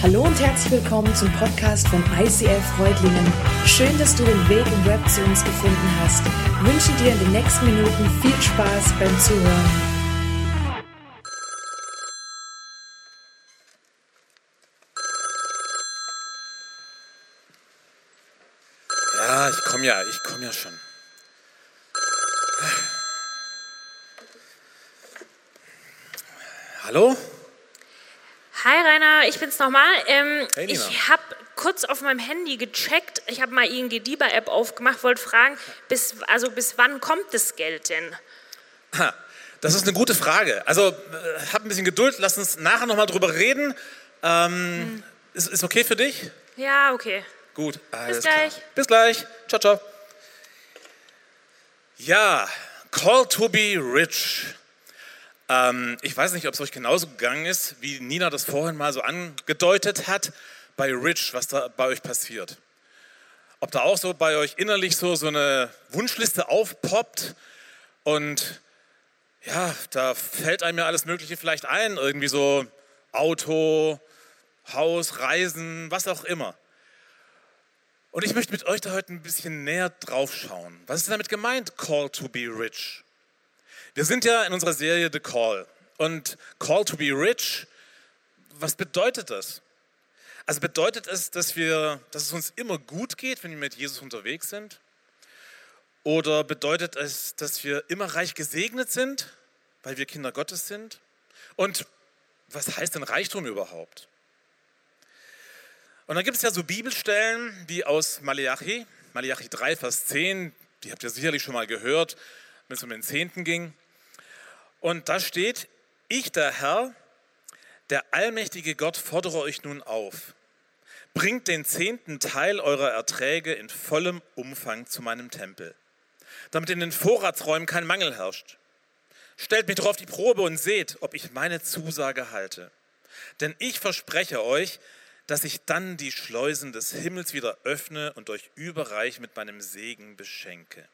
Hallo und herzlich willkommen zum Podcast von ICF Freudlingen. Schön, dass du den Weg im Web zu uns gefunden hast. Ich wünsche dir in den nächsten Minuten viel Spaß beim Zuhören. Ja, ich komme ja, ich komme ja schon. Hallo? Hi Rainer, ich bin's nochmal. Ähm, Hey, ich habe kurz auf meinem Handy gecheckt. Ich habe mal ING DIBA App aufgemacht, wollte fragen, bis, also bis wann kommt das Geld denn? Ha, das ist eine gute Frage. Also, äh, hab ein bisschen Geduld, lass uns nachher nochmal drüber reden. Ähm, ist, ist okay für dich? Ja, okay. Gut, alles gleich. Klar. Bis gleich. Ciao, ciao. Ja, Call to be rich. Ähm, ich weiß nicht, ob es euch genauso gegangen ist, wie Nina das vorhin mal so angedeutet hat, bei Rich, was da bei euch passiert. Ob da auch so bei euch innerlich so, so eine Wunschliste aufpoppt und ja, da fällt einem ja alles Mögliche vielleicht ein, irgendwie so Auto, Haus, Reisen, was auch immer. Und ich möchte mit euch da heute ein bisschen näher drauf schauen. Was ist damit gemeint, Call to be rich? Wir sind ja in unserer Serie The Call. Und Call to be rich, was bedeutet das? Also bedeutet es, dass, wir, dass es uns immer gut geht, wenn wir mit Jesus unterwegs sind? Oder bedeutet es, dass wir immer reich gesegnet sind, weil wir Kinder Gottes sind? Und was heißt denn Reichtum überhaupt? Und dann gibt es ja so Bibelstellen wie aus Malachi, Malachi 3, Vers 10, die habt ihr sicherlich schon mal gehört, wenn es um den Zehnten ging. Und da steht, ich der Herr, der allmächtige Gott, fordere euch nun auf. Bringt den zehnten Teil eurer Erträge in vollem Umfang zu meinem Tempel, damit in den Vorratsräumen kein Mangel herrscht. Stellt mich doch auf die Probe und seht, ob ich meine Zusage halte. Denn ich verspreche euch, dass ich dann die Schleusen des Himmels wieder öffne und euch überreich mit meinem Segen beschenke.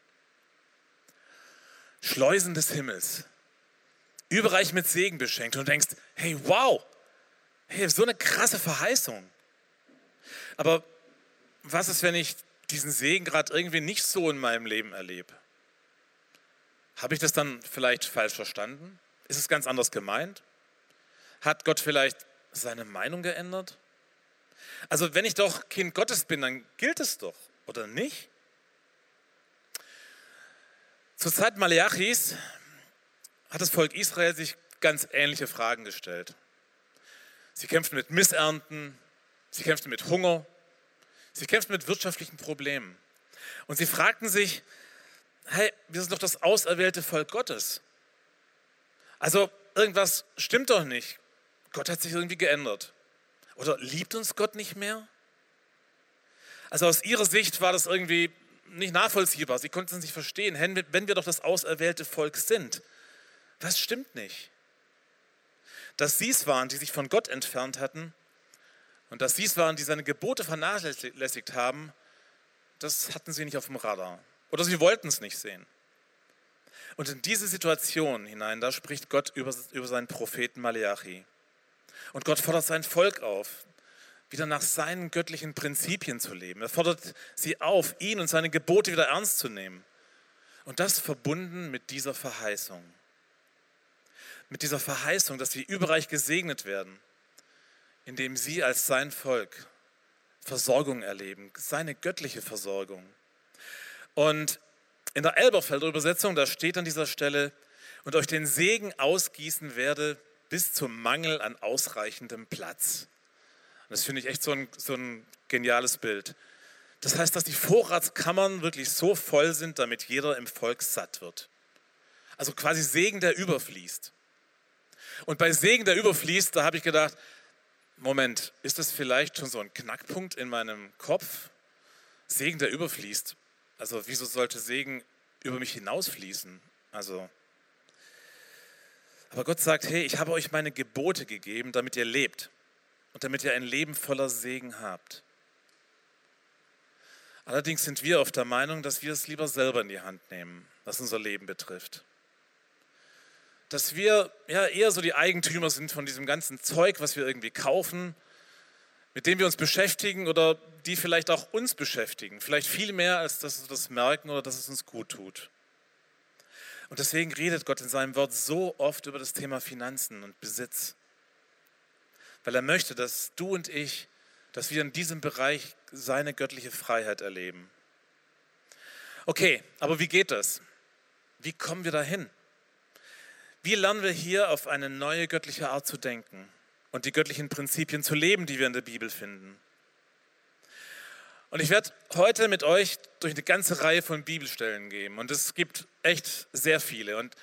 Schleusen des Himmels, überreich mit Segen beschenkt und denkst, hey, wow, hey, so eine krasse Verheißung. Aber was ist, wenn ich diesen Segen gerade irgendwie nicht so in meinem Leben erlebe? Habe ich das dann vielleicht falsch verstanden? Ist es ganz anders gemeint? Hat Gott vielleicht seine Meinung geändert? Also wenn ich doch Kind Gottes bin, dann gilt es doch, oder nicht? Zur Zeit Maleachis hat das Volk Israel sich ganz ähnliche Fragen gestellt. Sie kämpften mit Missernten, sie kämpften mit Hunger, sie kämpften mit wirtschaftlichen Problemen. Und sie fragten sich, hey, wir sind doch das auserwählte Volk Gottes. Also irgendwas stimmt doch nicht. Gott hat sich irgendwie geändert. Oder liebt uns Gott nicht mehr? Also aus ihrer Sicht war das irgendwie nicht nachvollziehbar. Sie konnten es nicht verstehen. Wenn wir doch das auserwählte Volk sind, was stimmt nicht? Dass sie es waren, die sich von Gott entfernt hatten und dass sie es waren, die seine Gebote vernachlässigt haben, das hatten sie nicht auf dem Radar. Oder sie wollten es nicht sehen. Und in diese Situation hinein, da spricht Gott über, über seinen Propheten Malachi. Und Gott fordert sein Volk auf, wieder nach seinen göttlichen Prinzipien zu leben. Er fordert sie auf, ihn und seine Gebote wieder ernst zu nehmen. Und das verbunden mit dieser Verheißung. Mit dieser Verheißung, dass sie überreich gesegnet werden, indem sie als sein Volk Versorgung erleben, seine göttliche Versorgung. Und in der Elberfelder Übersetzung, da steht an dieser Stelle, und euch den Segen ausgießen werde bis zum Mangel an ausreichendem Platz. Das finde ich echt so ein, so ein geniales Bild. Das heißt, dass die Vorratskammern wirklich so voll sind, damit jeder im Volk satt wird. Also quasi Segen, der überfließt. Und bei Segen, der überfließt, da habe ich gedacht, Moment, ist das vielleicht schon so ein Knackpunkt in meinem Kopf? Segen, der überfließt. Also wieso sollte Segen über mich hinausfließen? Also, aber Gott sagt, hey, ich habe euch meine Gebote gegeben, damit ihr lebt und damit ihr ein Leben voller Segen habt. Allerdings sind wir oft der Meinung, dass wir es lieber selber in die Hand nehmen, was unser Leben betrifft. Dass wir ja eher so die Eigentümer sind von diesem ganzen Zeug, was wir irgendwie kaufen. mit denen wir uns beschäftigen oder die vielleicht auch uns beschäftigen. Vielleicht viel mehr, als dass wir das merken oder dass es uns gut tut. Und deswegen redet Gott in seinem Wort so oft über das Thema Finanzen und Besitz. Weil er möchte, dass du und ich, dass wir in diesem Bereich seine göttliche Freiheit erleben. Okay, aber wie geht das? Wie kommen wir dahin? Wie lernen wir hier auf eine neue göttliche Art zu denken und die göttlichen Prinzipien zu leben, die wir in der Bibel finden? Und ich werde heute mit euch durch eine ganze Reihe von Bibelstellen gehen. Und es gibt echt sehr viele. Und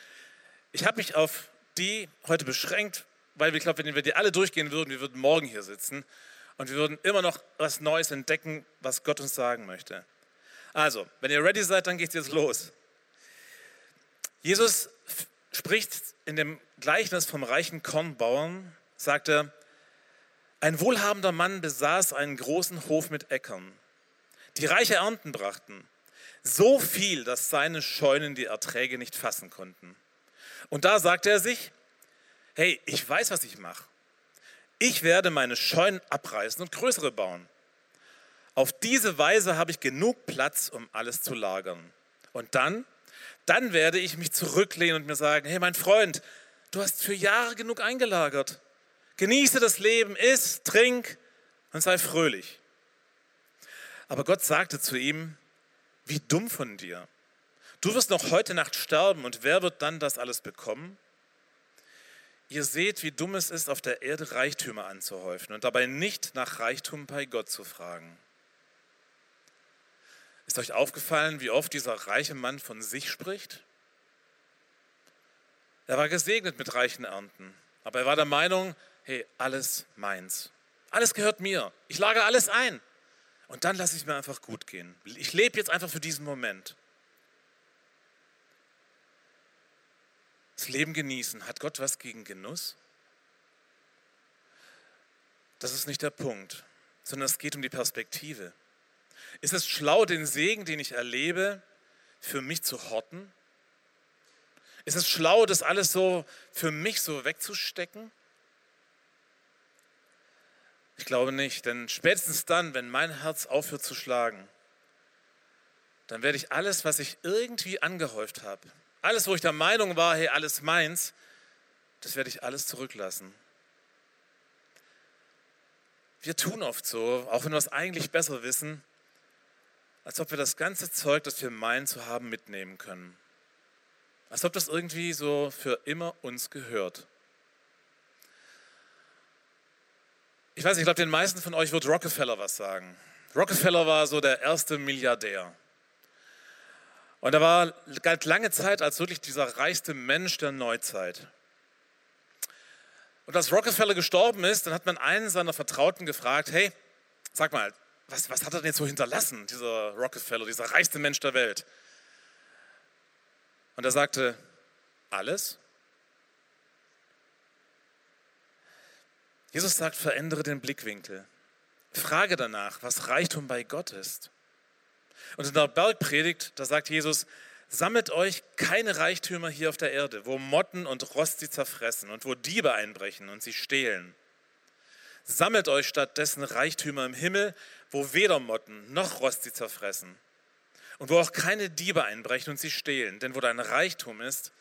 ich habe mich auf die heute beschränkt, weil ich glaube, wenn wir die alle durchgehen würden, wir würden morgen hier sitzen und wir würden immer noch was Neues entdecken, was Gott uns sagen möchte. Also, wenn ihr ready seid, dann geht es jetzt los. Jesus spricht in dem Gleichnis vom reichen Kornbauern, sagt er, ein wohlhabender Mann besaß einen großen Hof mit Äckern, die reiche Ernten brachten, so viel, dass seine Scheunen die Erträge nicht fassen konnten. Und da sagte er sich, hey, ich weiß, was ich mache. Ich werde meine Scheunen abreißen und größere bauen. Auf diese Weise habe ich genug Platz, um alles zu lagern. Und dann dann werde ich mich zurücklehnen und mir sagen, hey mein Freund, du hast für Jahre genug eingelagert. Genieße das Leben, iss, trink und sei fröhlich. Aber Gott sagte zu ihm, wie dumm von dir. Du wirst noch heute Nacht sterben und wer wird dann das alles bekommen? Ihr seht, wie dumm es ist, auf der Erde Reichtümer anzuhäufen und dabei nicht nach Reichtum bei Gott zu fragen. Ist euch aufgefallen, wie oft dieser reiche Mann von sich spricht? Er war gesegnet mit reichen Ernten, aber er war der Meinung, hey, alles meins. Alles gehört mir. Ich lage alles ein. Und dann lasse ich mir einfach gut gehen. Ich lebe jetzt einfach für diesen Moment. Das Leben genießen. Hat Gott was gegen Genuss? Das ist nicht der Punkt, sondern es geht um die Perspektive. Ist es schlau, den Segen, den ich erlebe, für mich zu horten? Ist es schlau, das alles so für mich so wegzustecken? Ich glaube nicht, denn spätestens dann, wenn mein Herz aufhört zu schlagen, dann werde ich alles, was ich irgendwie angehäuft habe, alles, wo ich der Meinung war, hey, alles meins, das werde ich alles zurücklassen. Wir tun oft so, auch wenn wir es eigentlich besser wissen, als ob wir das ganze Zeug, das wir meinen zu haben, mitnehmen können. Als ob das irgendwie so für immer uns gehört. Ich weiß nicht, ich glaube, den meisten von euch wird Rockefeller was sagen. Rockefeller war so der erste Milliardär. Und er war, galt lange Zeit als wirklich dieser reichste Mensch der Neuzeit. Und als Rockefeller gestorben ist, dann hat man einen seiner Vertrauten gefragt, hey, sag mal, was, was hat er denn jetzt so hinterlassen, dieser Rockefeller, dieser reichste Mensch der Welt? Und er sagte, alles. Jesus sagt, verändere den Blickwinkel. Frage danach, was Reichtum bei Gott ist. Und in der Bergpredigt, da sagt Jesus, sammelt euch keine Reichtümer hier auf der Erde, wo Motten und Rost sie zerfressen und wo Diebe einbrechen und sie stehlen. Sammelt euch stattdessen Reichtümer im Himmel, wo weder Motten noch Rost sie zerfressen und wo auch keine Diebe einbrechen und sie stehlen. Denn wo dein Reichtum ist,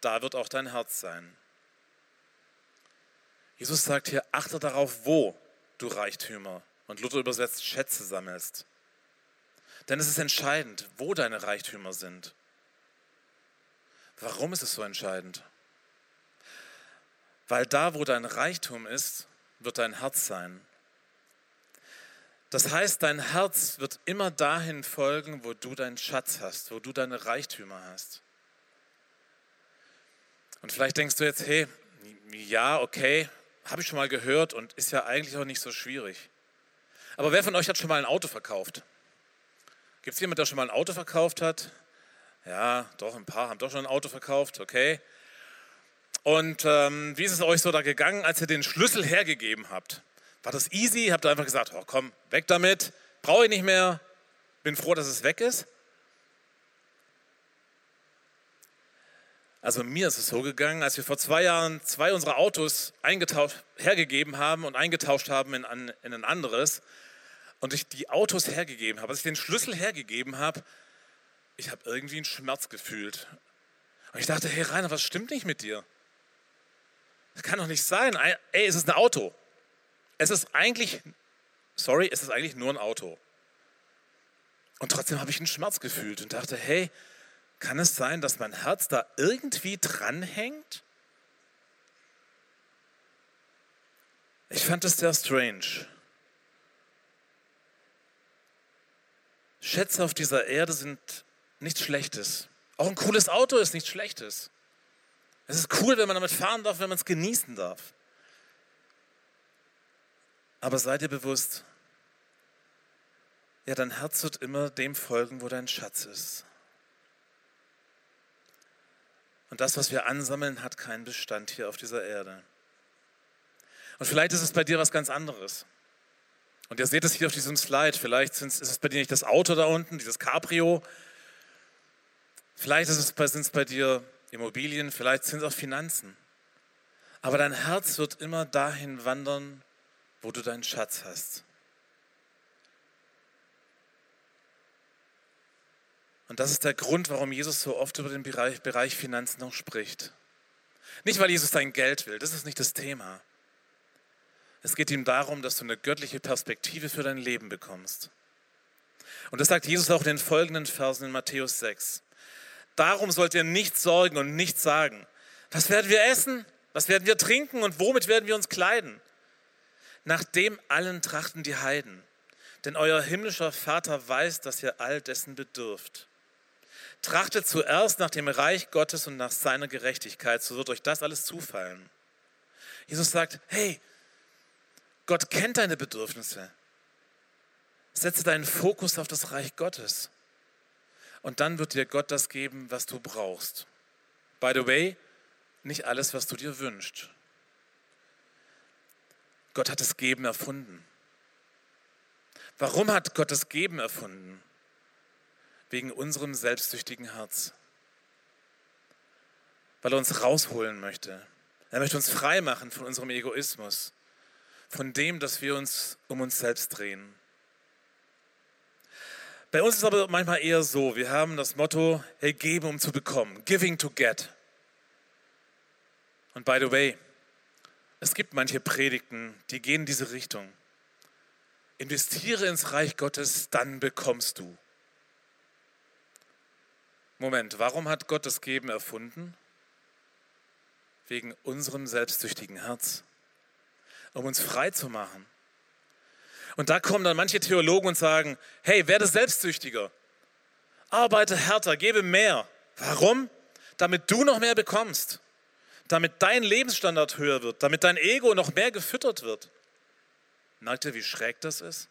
da wird auch dein Herz sein. Jesus sagt hier, achte darauf, wo du Reichtümer und Luther übersetzt Schätze sammelst. Denn es ist entscheidend, wo deine Reichtümer sind. Warum ist es so entscheidend? Weil da, wo dein Reichtum ist, wird dein Herz sein. Das heißt, dein Herz wird immer dahin folgen, wo du deinen Schatz hast, wo du deine Reichtümer hast. Und vielleicht denkst du jetzt, hey, ja, okay, habe ich schon mal gehört und ist ja eigentlich auch nicht so schwierig. Aber wer von euch hat schon mal ein Auto verkauft? Gibt es jemanden, der schon mal ein Auto verkauft hat? Ja, doch, ein paar haben doch schon ein Auto verkauft, okay. Und ähm, wie ist es euch so da gegangen, als ihr den Schlüssel hergegeben habt? War das easy? Habt ihr einfach gesagt, oh, komm, weg damit, brauche ich nicht mehr, bin froh, dass es weg ist? Also mir ist es so gegangen, als wir vor zwei Jahren zwei unserer Autos eingetauscht, hergegeben haben und eingetauscht haben in, in ein anderes und ich die Autos hergegeben habe, als ich den Schlüssel hergegeben habe, ich habe irgendwie einen Schmerz gefühlt. Und ich dachte, hey Rainer, was stimmt nicht mit dir? Das kann doch nicht sein. Ey, es ist ein Auto. Es ist eigentlich, sorry, es ist eigentlich nur ein Auto. Und trotzdem habe ich einen Schmerz gefühlt und dachte, hey, kann es sein, dass mein Herz da irgendwie dranhängt? Ich fand es sehr strange. Schätze auf dieser Erde sind nichts Schlechtes. Auch ein cooles Auto ist nichts Schlechtes. Es ist cool, wenn man damit fahren darf, wenn man es genießen darf. Aber sei dir bewusst, ja, dein Herz wird immer dem folgen, wo dein Schatz ist. Und das, was wir ansammeln, hat keinen Bestand hier auf dieser Erde. Und vielleicht ist es bei dir was ganz anderes. Und ihr seht es hier auf diesem Slide. Vielleicht ist es bei dir nicht das Auto da unten, dieses Cabrio. Vielleicht sind es bei dir Immobilien, vielleicht sind es auch Finanzen. Aber dein Herz wird immer dahin wandern, wo du deinen Schatz hast. Und das ist der Grund, warum Jesus so oft über den Bereich, Bereich Finanzen noch spricht. Nicht, weil Jesus dein Geld will, das ist nicht das Thema. Es geht ihm darum, dass du eine göttliche Perspektive für dein Leben bekommst. Und das sagt Jesus auch in den folgenden Versen in Matthäus 6. Darum sollt ihr nicht sorgen und nicht sagen, was werden wir essen, was werden wir trinken und womit werden wir uns kleiden? Nach dem allen trachten die Heiden. Denn euer himmlischer Vater weiß, dass ihr all dessen bedürft. Trachtet zuerst nach dem Reich Gottes und nach seiner Gerechtigkeit, so wird euch das alles zufallen. Jesus sagt, hey, Gott kennt deine Bedürfnisse. Setze deinen Fokus auf das Reich Gottes. Und dann wird dir Gott das geben, was du brauchst. By the way, nicht alles, was du dir wünschst. Gott hat das Geben erfunden. Warum hat Gott das Geben erfunden? wegen unserem selbstsüchtigen Herz. Weil er uns rausholen möchte. Er möchte uns frei machen von unserem Egoismus, von dem, dass wir uns um uns selbst drehen. Bei uns ist es aber manchmal eher so, wir haben das Motto, hey, geben, um zu bekommen, giving to get. Und by the way, es gibt manche Predigten, die gehen in diese Richtung. Investiere ins Reich Gottes, dann bekommst du. Moment, warum hat Gott das Geben erfunden? Wegen unserem selbstsüchtigen Herz, um uns frei zu machen. Und da kommen dann manche Theologen und sagen, hey, werde selbstsüchtiger, arbeite härter, gebe mehr. Warum? Damit du noch mehr bekommst, damit dein Lebensstandard höher wird, damit dein Ego noch mehr gefüttert wird. Merkt ihr, wie schräg das ist?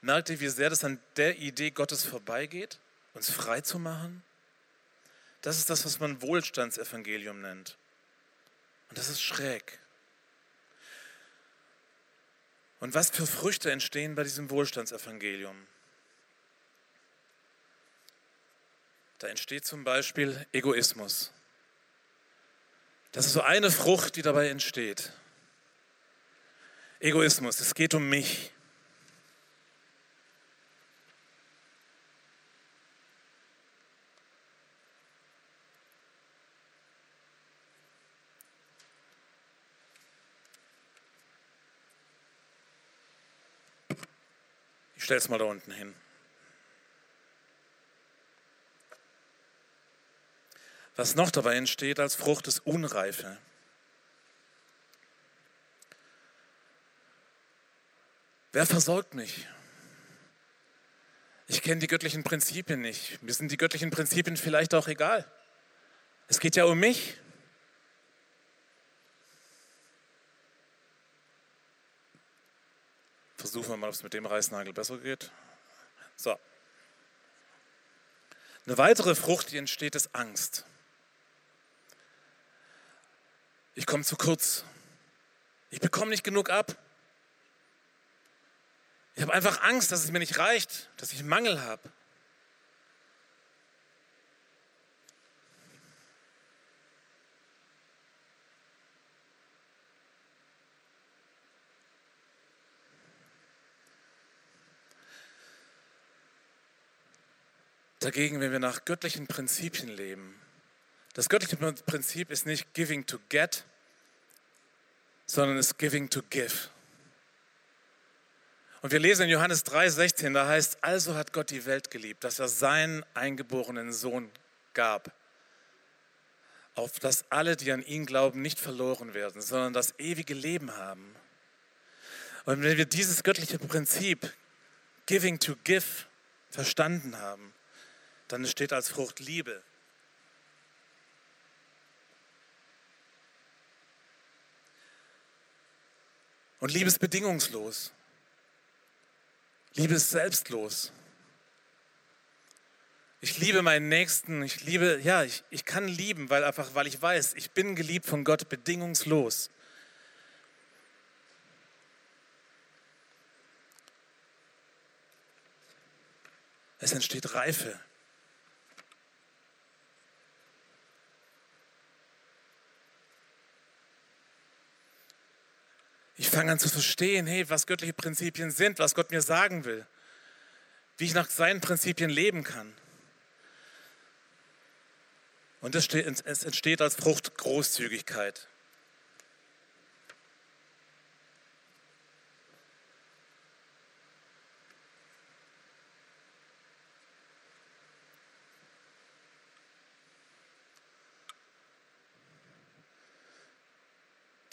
Merkt ihr, wie sehr das an der Idee Gottes vorbeigeht, uns frei zu machen? Das ist das, was man Wohlstandsevangelium nennt. Und das ist schräg. Und was für Früchte entstehen bei diesem Wohlstandsevangelium? Da entsteht zum Beispiel Egoismus. Das ist so eine Frucht, die dabei entsteht. Egoismus, es geht um mich. Stelle es mal da unten hin. Was noch dabei entsteht als Frucht ist Unreife. Wer versorgt mich? Ich kenne die göttlichen Prinzipien nicht. Mir sind die göttlichen Prinzipien vielleicht auch egal. Es geht ja um mich. Versuchen wir mal, ob es mit dem Reißnagel besser geht. So. Eine weitere Frucht, die entsteht, ist Angst. Ich komme zu kurz. Ich bekomme nicht genug ab. Ich habe einfach Angst, dass es mir nicht reicht, dass ich Mangel habe. Dagegen, wenn wir nach göttlichen Prinzipien leben, das göttliche Prinzip ist nicht giving to get, sondern ist giving to give. Und wir lesen in Johannes 3,16, da heißt, also hat Gott die Welt geliebt, dass er seinen eingeborenen Sohn gab, auf dass alle, die an ihn glauben, nicht verloren werden, sondern das ewige Leben haben. Und wenn wir dieses göttliche Prinzip, giving to give, verstanden haben, dann steht als Frucht Liebe. Und Liebe ist bedingungslos. Liebe ist selbstlos. Ich liebe meinen Nächsten, ich liebe, ja, ich, ich kann lieben, weil einfach, weil ich weiß, ich bin geliebt von Gott bedingungslos. Es entsteht Reife. Ich fange an zu verstehen, hey, was göttliche Prinzipien sind, was Gott mir sagen will, wie ich nach seinen Prinzipien leben kann. Und es entsteht als Frucht Großzügigkeit.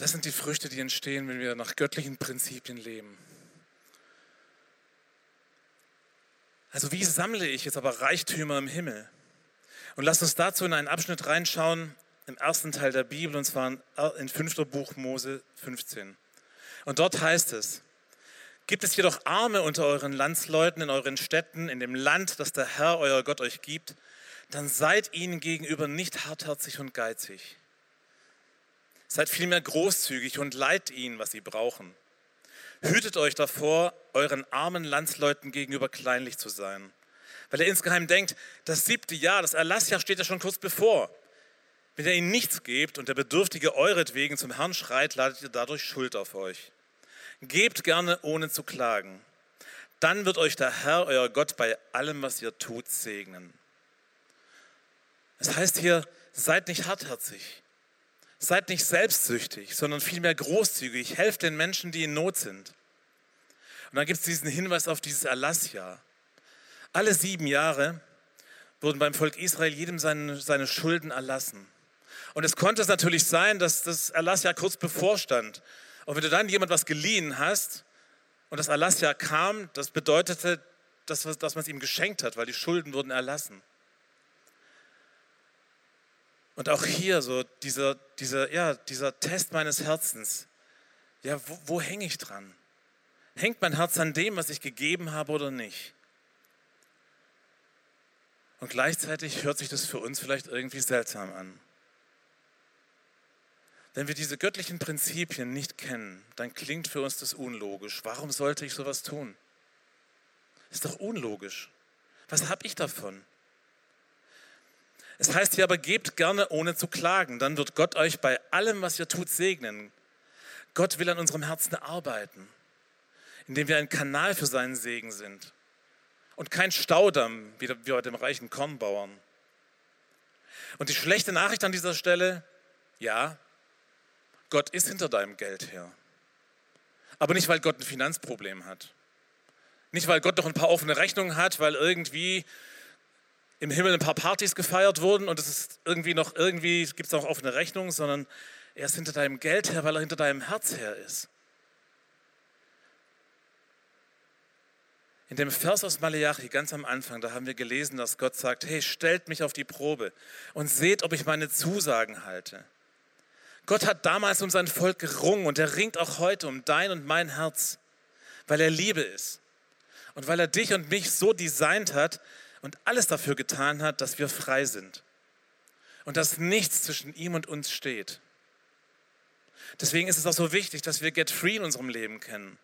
Das sind die Früchte, die entstehen, wenn wir nach göttlichen Prinzipien leben. Also wie sammle ich jetzt aber Reichtümer im Himmel? Und lasst uns dazu in einen Abschnitt reinschauen, im ersten Teil der Bibel, und zwar in 5. Buch Mose 15. Und dort heißt es, gibt es jedoch Arme unter euren Landsleuten in euren Städten, in dem Land, das der Herr, euer Gott, euch gibt, dann seid ihnen gegenüber nicht hartherzig und geizig Seid vielmehr großzügig und leiht ihnen, was sie brauchen. Hütet euch davor, euren armen Landsleuten gegenüber kleinlich zu sein. Weil er insgeheim denkt, das siebte Jahr, das Erlassjahr steht ja schon kurz bevor. Wenn ihr ihnen nichts gebt und der Bedürftige euretwegen zum Herrn schreit, ladet ihr dadurch Schuld auf euch. Gebt gerne, ohne zu klagen. Dann wird euch der Herr, euer Gott, bei allem, was ihr tut, segnen. Es heißt hier, seid nicht hartherzig. Seid nicht selbstsüchtig, sondern vielmehr großzügig. Helft den Menschen, die in Not sind. Und dann gibt es diesen Hinweis auf dieses Erlassjahr. Alle sieben Jahre wurden beim Volk Israel jedem seine, seine Schulden erlassen. Und es konnte es natürlich sein, dass das Erlassjahr kurz bevorstand. Und wenn du dann jemand was geliehen hast und das Erlassjahr kam, das bedeutete, dass, dass man es ihm geschenkt hat, weil die Schulden wurden erlassen. Und auch hier so dieser, dieser, ja, dieser Test meines Herzens. Ja, wo, wo hänge ich dran? Hängt mein Herz an dem, was ich gegeben habe oder nicht? Und gleichzeitig hört sich das für uns vielleicht irgendwie seltsam an. Wenn wir diese göttlichen Prinzipien nicht kennen, dann klingt für uns das unlogisch. Warum sollte ich sowas tun? Ist doch unlogisch. Was habe ich davon? Es heißt hier aber, gebt gerne ohne zu klagen, dann wird Gott euch bei allem, was ihr tut, segnen. Gott will an unserem Herzen arbeiten, indem wir ein Kanal für seinen Segen sind und kein Staudamm, wie bei dem reichen Kornbauern. Und die schlechte Nachricht an dieser Stelle, ja, Gott ist hinter deinem Geld her. Aber nicht, weil Gott ein Finanzproblem hat. Nicht, weil Gott noch ein paar offene Rechnungen hat, weil irgendwie im Himmel ein paar Partys gefeiert wurden und es ist irgendwie noch, irgendwie gibt es auch offene Rechnung, sondern er ist hinter deinem Geld her, weil er hinter deinem Herz her ist. In dem Vers aus Malachi, ganz am Anfang, da haben wir gelesen, dass Gott sagt, hey, stellt mich auf die Probe und seht, ob ich meine Zusagen halte. Gott hat damals um sein Volk gerungen und er ringt auch heute um dein und mein Herz, weil er Liebe ist und weil er dich und mich so designt hat, und alles dafür getan hat, dass wir frei sind und dass nichts zwischen ihm und uns steht. Deswegen ist es auch so wichtig, dass wir Get Free in unserem Leben kennen.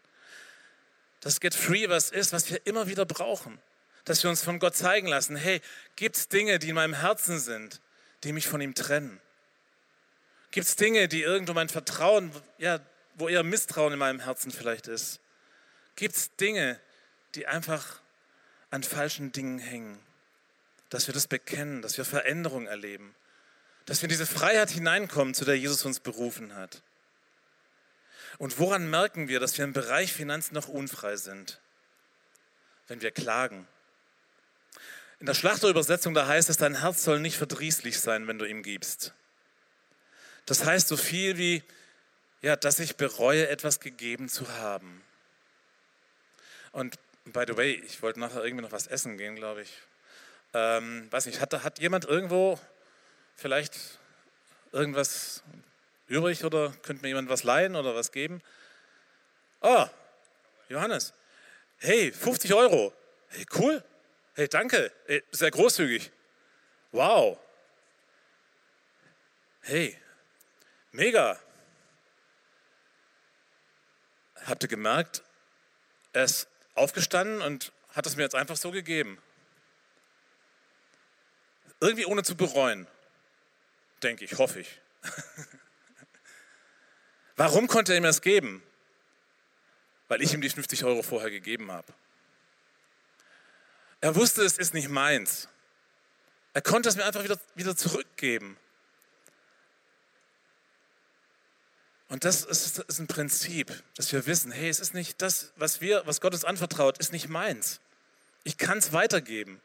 Dass Get Free was ist, was wir immer wieder brauchen. Dass wir uns von Gott zeigen lassen, hey, gibt es Dinge, die in meinem Herzen sind, die mich von ihm trennen? Gibt es Dinge, die irgendwo mein Vertrauen, ja, wo eher Misstrauen in meinem Herzen vielleicht ist? Gibt es Dinge, die einfach an falschen Dingen hängen. dass wir das bekennen, dass wir Veränderung erleben, dass wir in diese Freiheit hineinkommen, zu der Jesus uns berufen hat. Und woran merken wir, dass wir im Bereich Finanzen noch unfrei sind? Wenn wir klagen. In der Schlachterübersetzung, da heißt es, dein Herz soll nicht verdrießlich sein, wenn du ihm gibst. Das heißt so viel wie, ja, dass ich bereue, etwas gegeben zu haben. Und by the way, ich wollte nachher irgendwie noch was essen gehen, glaube ich. Ähm, weiß nicht, hat, hat jemand irgendwo vielleicht irgendwas übrig oder könnte mir jemand was leihen oder was geben? Oh, Johannes. Hey, 50 Euro. Hey, cool. Hey, danke. Hey, sehr großzügig. Wow. Hey, mega. Habt ihr gemerkt, er ist aufgestanden und hat es mir jetzt einfach so gegeben. Irgendwie ohne zu bereuen, denke ich, hoffe ich. Warum konnte er mir das geben? Weil ich ihm die 50 Euro vorher gegeben habe. Er wusste, es ist nicht meins. Er konnte es mir einfach wieder, wieder zurückgeben. Und das ist, ist, ein Prinzip, dass wir wissen, hey, es ist nicht das, was wir, was Gott uns anvertraut, ist nicht meins. Ich kann es weitergeben,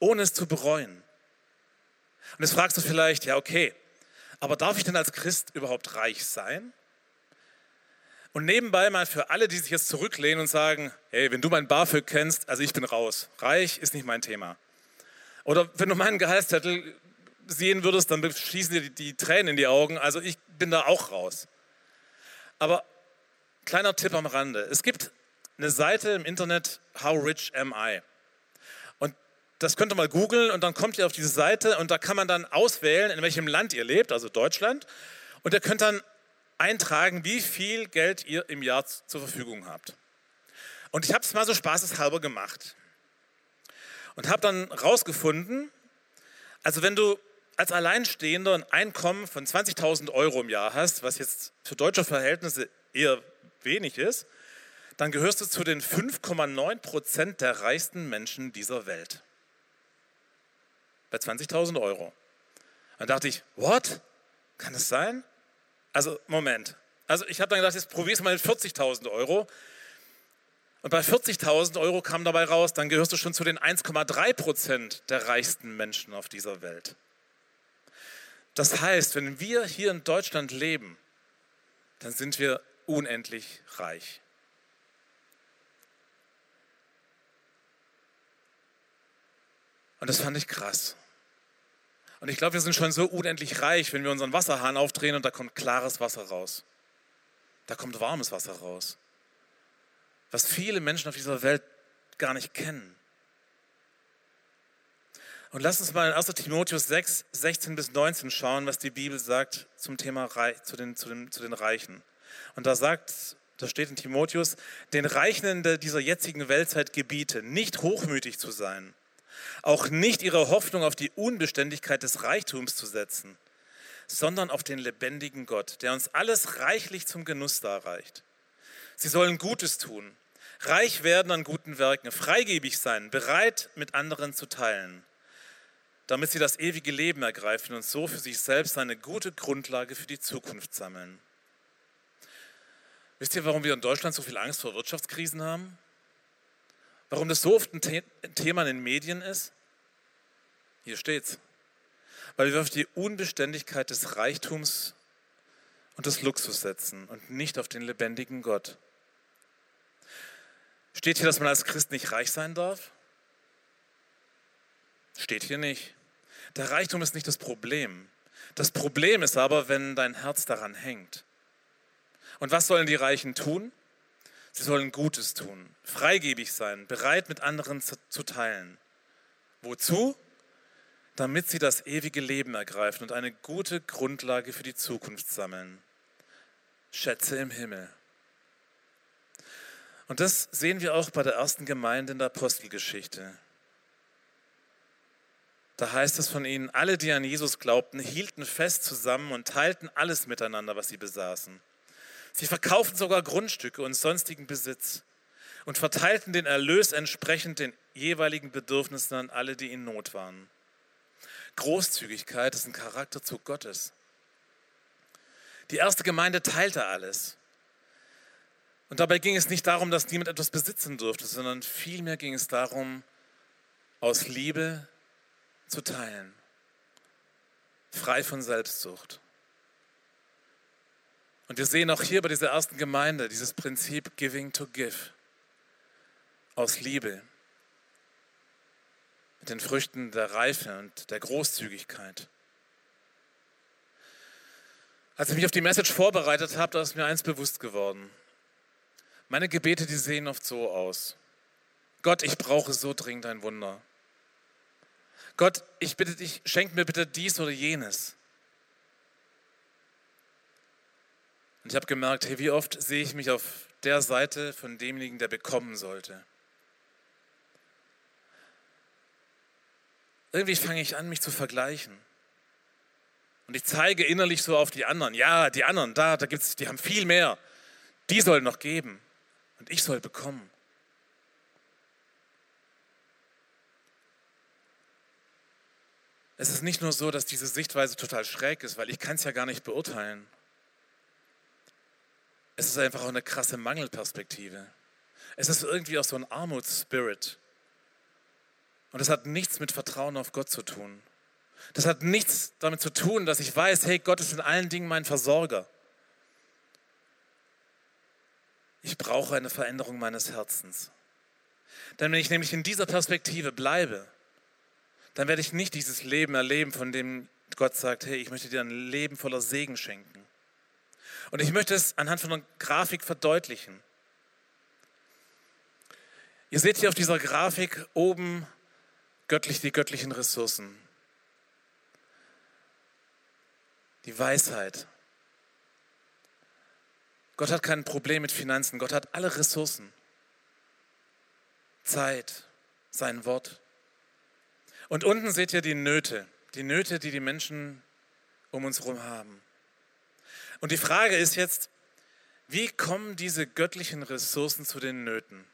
ohne es zu bereuen. Und jetzt fragst du vielleicht, ja, okay, aber darf ich denn als Christ überhaupt reich sein? Und nebenbei mal für alle, die sich jetzt zurücklehnen und sagen, hey, wenn du mein BAföG kennst, also ich bin raus. Reich ist nicht mein Thema. Oder wenn du meinen Gehaltszettel sehen würdest, dann schießen dir die, die Tränen in die Augen. Also ich bin da auch raus. Aber kleiner Tipp am Rande. Es gibt eine Seite im Internet, How Rich Am I? Und das könnt ihr mal googeln und dann kommt ihr auf diese Seite und da kann man dann auswählen, in welchem Land ihr lebt, also Deutschland. Und ihr könnt dann eintragen, wie viel Geld ihr im Jahr zur Verfügung habt. Und ich habe es mal so spaßeshalber gemacht. Und habe dann rausgefunden, also wenn du als Alleinstehender ein Einkommen von 20.000 Euro im Jahr hast, was jetzt für deutsche Verhältnisse eher wenig ist, dann gehörst du zu den 5,9 Prozent der reichsten Menschen dieser Welt. Bei 20.000 Euro. Dann dachte ich, what? Kann das sein? Also, Moment. Also, ich habe dann gedacht, jetzt probier es mal mit 40.000 Euro. Und bei 40.000 Euro kam dabei raus, dann gehörst du schon zu den 1,3 Prozent der reichsten Menschen auf dieser Welt. Das heißt, wenn wir hier in Deutschland leben, dann sind wir unendlich reich. Und das fand ich krass. Und ich glaube, wir sind schon so unendlich reich, wenn wir unseren Wasserhahn aufdrehen und da kommt klares Wasser raus. Da kommt warmes Wasser raus. Was viele Menschen auf dieser Welt gar nicht kennen. Und lass uns mal in 1 Timotheus 6, 16 bis 19 schauen, was die Bibel sagt zum Thema zu den, zu den, zu den Reichen. Und da sagt, da steht in Timotheus, den Reichen dieser jetzigen Weltzeit gebiete, nicht hochmütig zu sein, auch nicht ihre Hoffnung auf die Unbeständigkeit des Reichtums zu setzen, sondern auf den lebendigen Gott, der uns alles reichlich zum Genuss darreicht. Sie sollen Gutes tun, reich werden an guten Werken, freigebig sein, bereit mit anderen zu teilen damit sie das ewige Leben ergreifen und so für sich selbst eine gute Grundlage für die Zukunft sammeln. Wisst ihr, warum wir in Deutschland so viel Angst vor Wirtschaftskrisen haben? Warum das so oft ein Thema in den Medien ist? Hier steht's. Weil wir auf die Unbeständigkeit des Reichtums und des Luxus setzen und nicht auf den lebendigen Gott. Steht hier, dass man als Christ nicht reich sein darf? Steht hier nicht. Der Reichtum ist nicht das Problem. Das Problem ist aber, wenn dein Herz daran hängt. Und was sollen die Reichen tun? Sie sollen Gutes tun, freigebig sein, bereit mit anderen zu teilen. Wozu? Damit sie das ewige Leben ergreifen und eine gute Grundlage für die Zukunft sammeln. Schätze im Himmel. Und das sehen wir auch bei der ersten Gemeinde in der Apostelgeschichte. Da heißt es von ihnen, alle, die an Jesus glaubten, hielten fest zusammen und teilten alles miteinander, was sie besaßen. Sie verkauften sogar Grundstücke und sonstigen Besitz und verteilten den Erlös entsprechend den jeweiligen Bedürfnissen an alle, die in Not waren. Großzügigkeit ist ein Charakterzug Gottes. Die erste Gemeinde teilte alles. Und dabei ging es nicht darum, dass niemand etwas besitzen durfte, sondern vielmehr ging es darum, aus Liebe zu teilen, frei von Selbstsucht. Und wir sehen auch hier bei dieser ersten Gemeinde dieses Prinzip Giving to Give, aus Liebe, mit den Früchten der Reife und der Großzügigkeit. Als ich mich auf die Message vorbereitet habe, da ist mir eins bewusst geworden. Meine Gebete, die sehen oft so aus. Gott, ich brauche so dringend ein Wunder. Gott, ich bitte dich, schenk mir bitte dies oder jenes. Und ich habe gemerkt, hey, wie oft sehe ich mich auf der Seite von demjenigen, der bekommen sollte. Irgendwie fange ich an, mich zu vergleichen. Und ich zeige innerlich so auf die anderen. Ja, die anderen, da, da gibt's, die haben viel mehr. Die sollen noch geben. Und ich soll bekommen. Es ist nicht nur so, dass diese Sichtweise total schräg ist, weil ich kann es ja gar nicht beurteilen. Es ist einfach auch eine krasse Mangelperspektive. Es ist irgendwie auch so ein Armutsspirit. Und das hat nichts mit Vertrauen auf Gott zu tun. Das hat nichts damit zu tun, dass ich weiß, hey, Gott ist in allen Dingen mein Versorger. Ich brauche eine Veränderung meines Herzens. Denn wenn ich nämlich in dieser Perspektive bleibe, dann werde ich nicht dieses Leben erleben, von dem Gott sagt, hey, ich möchte dir ein Leben voller Segen schenken. Und ich möchte es anhand von einer Grafik verdeutlichen. Ihr seht hier auf dieser Grafik oben göttlich die göttlichen Ressourcen. Die Weisheit. Gott hat kein Problem mit Finanzen. Gott hat alle Ressourcen. Zeit, sein Wort. Und unten seht ihr die Nöte, die Nöte, die die Menschen um uns herum haben. Und die Frage ist jetzt, wie kommen diese göttlichen Ressourcen zu den Nöten?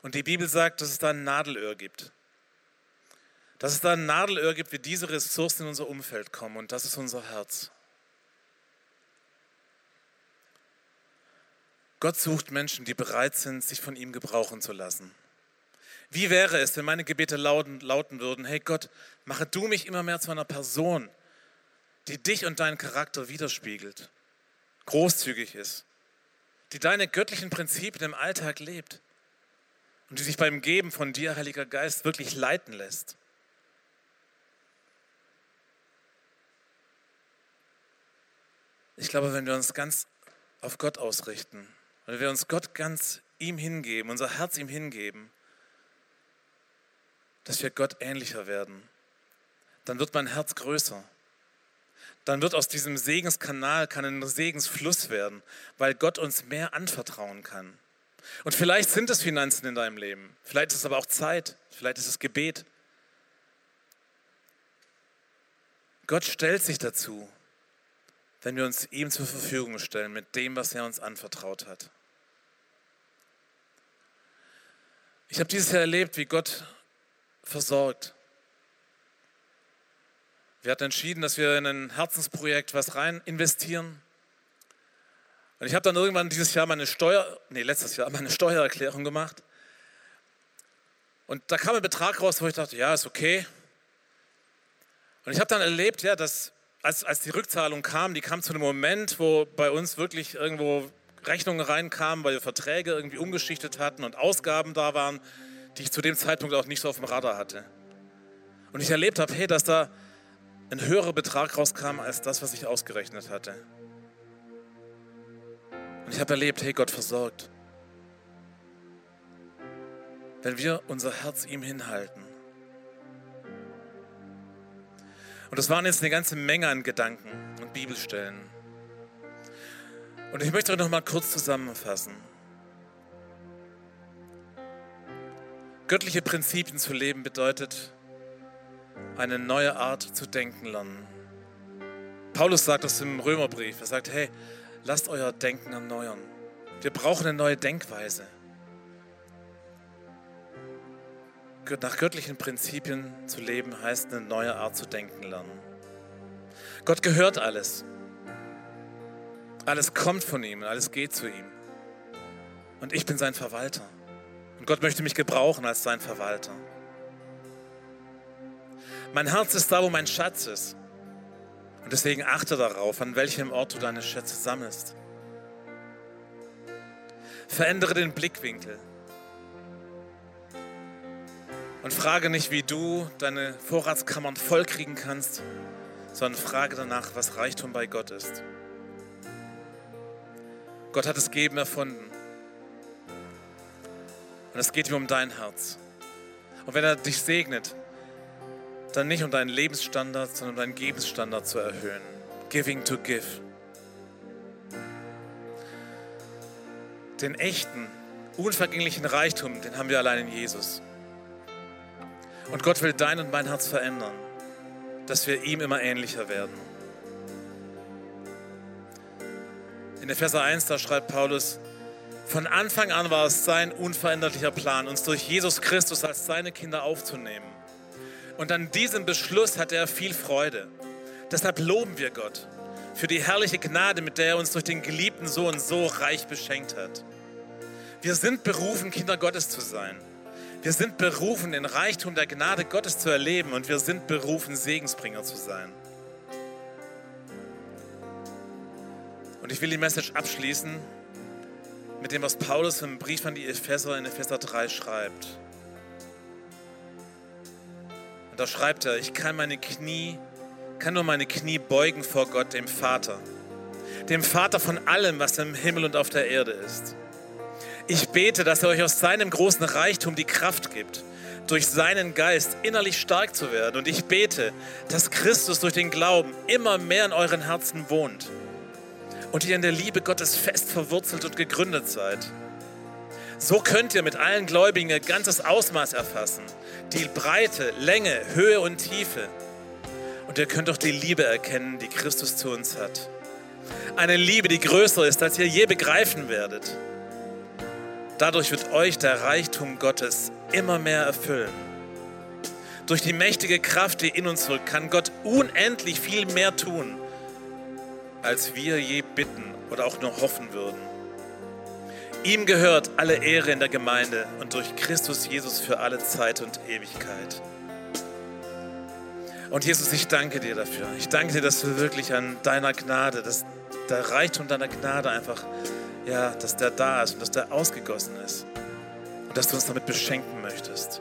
Und die Bibel sagt, dass es da ein Nadelöhr gibt. Dass es da ein Nadelöhr gibt, wie diese Ressourcen in unser Umfeld kommen. Und das ist unser Herz. Gott sucht Menschen, die bereit sind, sich von ihm gebrauchen zu lassen. Wie wäre es, wenn meine Gebete lauten, lauten würden, hey Gott, mache du mich immer mehr zu einer Person, die dich und deinen Charakter widerspiegelt, großzügig ist, die deine göttlichen Prinzipien im Alltag lebt und die sich beim Geben von dir, Heiliger Geist, wirklich leiten lässt. Ich glaube, wenn wir uns ganz auf Gott ausrichten, wenn wir uns Gott ganz ihm hingeben, unser Herz ihm hingeben, dass wir Gott ähnlicher werden. Dann wird mein Herz größer. Dann wird aus diesem Segenskanal kann ein Segensfluss werden, weil Gott uns mehr anvertrauen kann. Und vielleicht sind es Finanzen in deinem Leben, vielleicht ist es aber auch Zeit, vielleicht ist es Gebet. Gott stellt sich dazu, wenn wir uns ihm zur Verfügung stellen mit dem, was er uns anvertraut hat. Ich habe dieses Jahr erlebt, wie Gott versorgt. Wir hatten entschieden, dass wir in ein Herzensprojekt was rein investieren. Und ich habe dann irgendwann dieses Jahr meine Steuer, nee, letztes Jahr meine Steuererklärung gemacht. Und da kam ein Betrag raus, wo ich dachte, ja, ist okay. Und ich habe dann erlebt, ja, dass als, als die Rückzahlung kam, die kam zu einem Moment, wo bei uns wirklich irgendwo Rechnungen reinkamen, weil wir Verträge irgendwie umgeschichtet hatten und Ausgaben da waren die ich zu dem Zeitpunkt auch nicht so auf dem Radar hatte. Und ich erlebt habe, hey, dass da ein höherer Betrag rauskam als das, was ich ausgerechnet hatte. Und ich habe erlebt, hey, Gott versorgt. Wenn wir unser Herz ihm hinhalten. Und das waren jetzt eine ganze Menge an Gedanken und Bibelstellen. Und ich möchte euch noch mal kurz zusammenfassen. Göttliche Prinzipien zu leben bedeutet, eine neue Art zu denken lernen. Paulus sagt das im Römerbrief. Er sagt, hey, lasst euer Denken erneuern. Wir brauchen eine neue Denkweise. nach göttlichen Prinzipien zu leben heißt, eine neue Art zu denken lernen. Gott gehört alles. Alles kommt von ihm, alles geht zu ihm. Und ich bin sein Verwalter. Und Gott möchte mich gebrauchen als sein Verwalter. Mein Herz ist da, wo mein Schatz ist. Und deswegen achte darauf, an welchem Ort du deine Schätze sammelst. Verändere den Blickwinkel. Und frage nicht, wie du deine Vorratskammern vollkriegen kannst, sondern frage danach, was Reichtum bei Gott ist. Gott hat das Geben erfunden. Und es geht ihm um dein Herz. Und wenn er dich segnet, dann nicht um deinen Lebensstandard, sondern um deinen Gebensstandard zu erhöhen. Giving to give. Den echten, unvergänglichen Reichtum, den haben wir allein in Jesus. Und Gott will dein und mein Herz verändern, dass wir ihm immer ähnlicher werden. In Epheser 1, da schreibt Paulus, von Anfang an war es sein unveränderlicher Plan, uns durch Jesus Christus als seine Kinder aufzunehmen. Und an diesem Beschluss hatte er viel Freude. Deshalb loben wir Gott für die herrliche Gnade, mit der er uns durch den geliebten Sohn so reich beschenkt hat. Wir sind berufen, Kinder Gottes zu sein. Wir sind berufen, den Reichtum der Gnade Gottes zu erleben und wir sind berufen, Segensbringer zu sein. Und ich will die Message abschließen mit dem, was Paulus im Brief an die Epheser in Epheser 3 schreibt. Und da schreibt er, ich kann meine Knie, kann nur meine Knie beugen vor Gott, dem Vater, dem Vater von allem, was im Himmel und auf der Erde ist. Ich bete, dass er euch aus seinem großen Reichtum die Kraft gibt, durch seinen Geist innerlich stark zu werden. Und ich bete, dass Christus durch den Glauben immer mehr in euren Herzen wohnt und ihr in der Liebe Gottes fest verwurzelt und gegründet seid. So könnt ihr mit allen Gläubigen ihr ganzes Ausmaß erfassen, die Breite, Länge, Höhe und Tiefe. Und ihr könnt auch die Liebe erkennen, die Christus zu uns hat. Eine Liebe, die größer ist, als ihr je begreifen werdet. Dadurch wird euch der Reichtum Gottes immer mehr erfüllen. Durch die mächtige Kraft, die in uns wirkt, kann Gott unendlich viel mehr tun, als wir je bitten oder auch nur hoffen würden. Ihm gehört alle Ehre in der Gemeinde und durch Christus Jesus für alle Zeit und Ewigkeit. Und Jesus, ich danke dir dafür. Ich danke dir, dass du wirklich an deiner Gnade, dass der Reichtum deiner Gnade einfach ja, dass der da ist und dass der ausgegossen ist und dass du uns damit beschenken möchtest.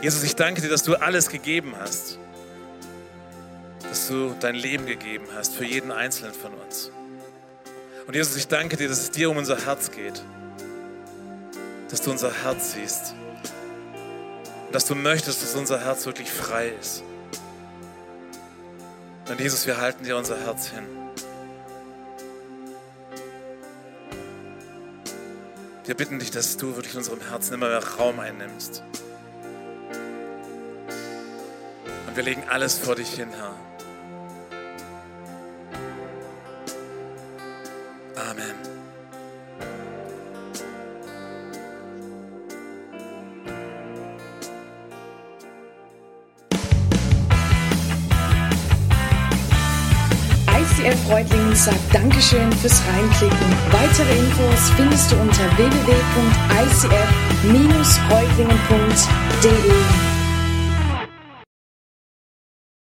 Jesus, ich danke dir, dass du alles gegeben hast, dass du dein Leben gegeben hast für jeden Einzelnen von uns. Und Jesus, ich danke dir, dass es dir um unser Herz geht, dass du unser Herz siehst und dass du möchtest, dass unser Herz wirklich frei ist. Und Jesus, wir halten dir unser Herz hin. Wir bitten dich, dass du wirklich in unserem Herzen immer mehr Raum einnimmst. Und wir legen alles vor dich hin, Herr. ICF Reutlingen sagt Dankeschön fürs Reinklicken. Weitere Infos findest du unter www.icf-reutlingen.de.